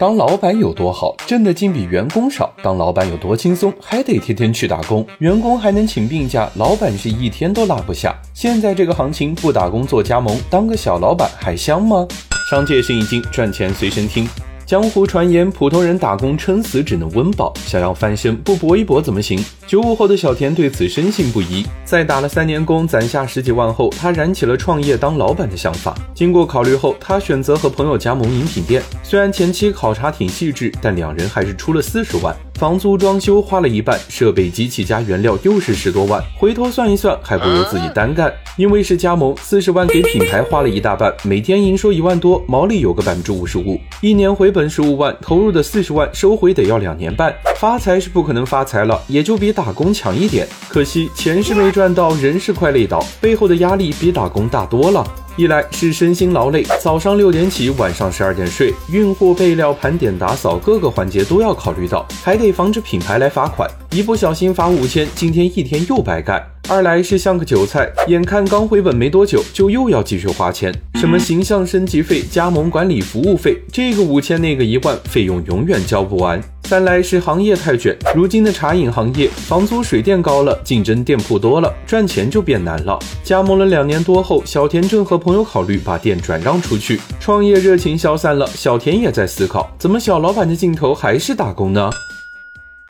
当老板有多好，挣的竟比员工少；当老板有多轻松，还得天天去打工。员工还能请病假，老板是一天都落不下。现在这个行情，不打工做加盟，当个小老板还香吗？商界生意经，赚钱随身听。江湖传言，普通人打工撑死只能温饱，想要翻身不搏一搏怎么行？九五后的小田对此深信不疑。在打了三年工，攒下十几万后，他燃起了创业当老板的想法。经过考虑后，他选择和朋友加盟饮品店。虽然前期考察挺细致，但两人还是出了四十万。房租、装修花了一半，设备、机器加原料又是十多万。回头算一算，还不如自己单干。因为是加盟，四十万给品牌花了一大半，每天营收一万多，毛利有个百分之五十五，一年回本十五万，投入的四十万收回得要两年半。发财是不可能发财了，也就比打工强一点。可惜钱是没赚到，人是快累倒，背后的压力比打工大多了。一来是身心劳累，早上六点起，晚上十二点睡，运货、备料、盘点、打扫，各个环节都要考虑到，还得防止品牌来罚款，一不小心罚五千，今天一天又白干。二来是像个韭菜，眼看刚回本没多久，就又要继续花钱，什么形象升级费、加盟管理服务费，这个五千那个一万，费用永远交不完。三来是行业太卷，如今的茶饮行业，房租水电高了，竞争店铺多了，赚钱就变难了。加盟了两年多后，小田正和朋友考虑把店转让出去，创业热情消散了。小田也在思考，怎么小老板的镜头还是打工呢？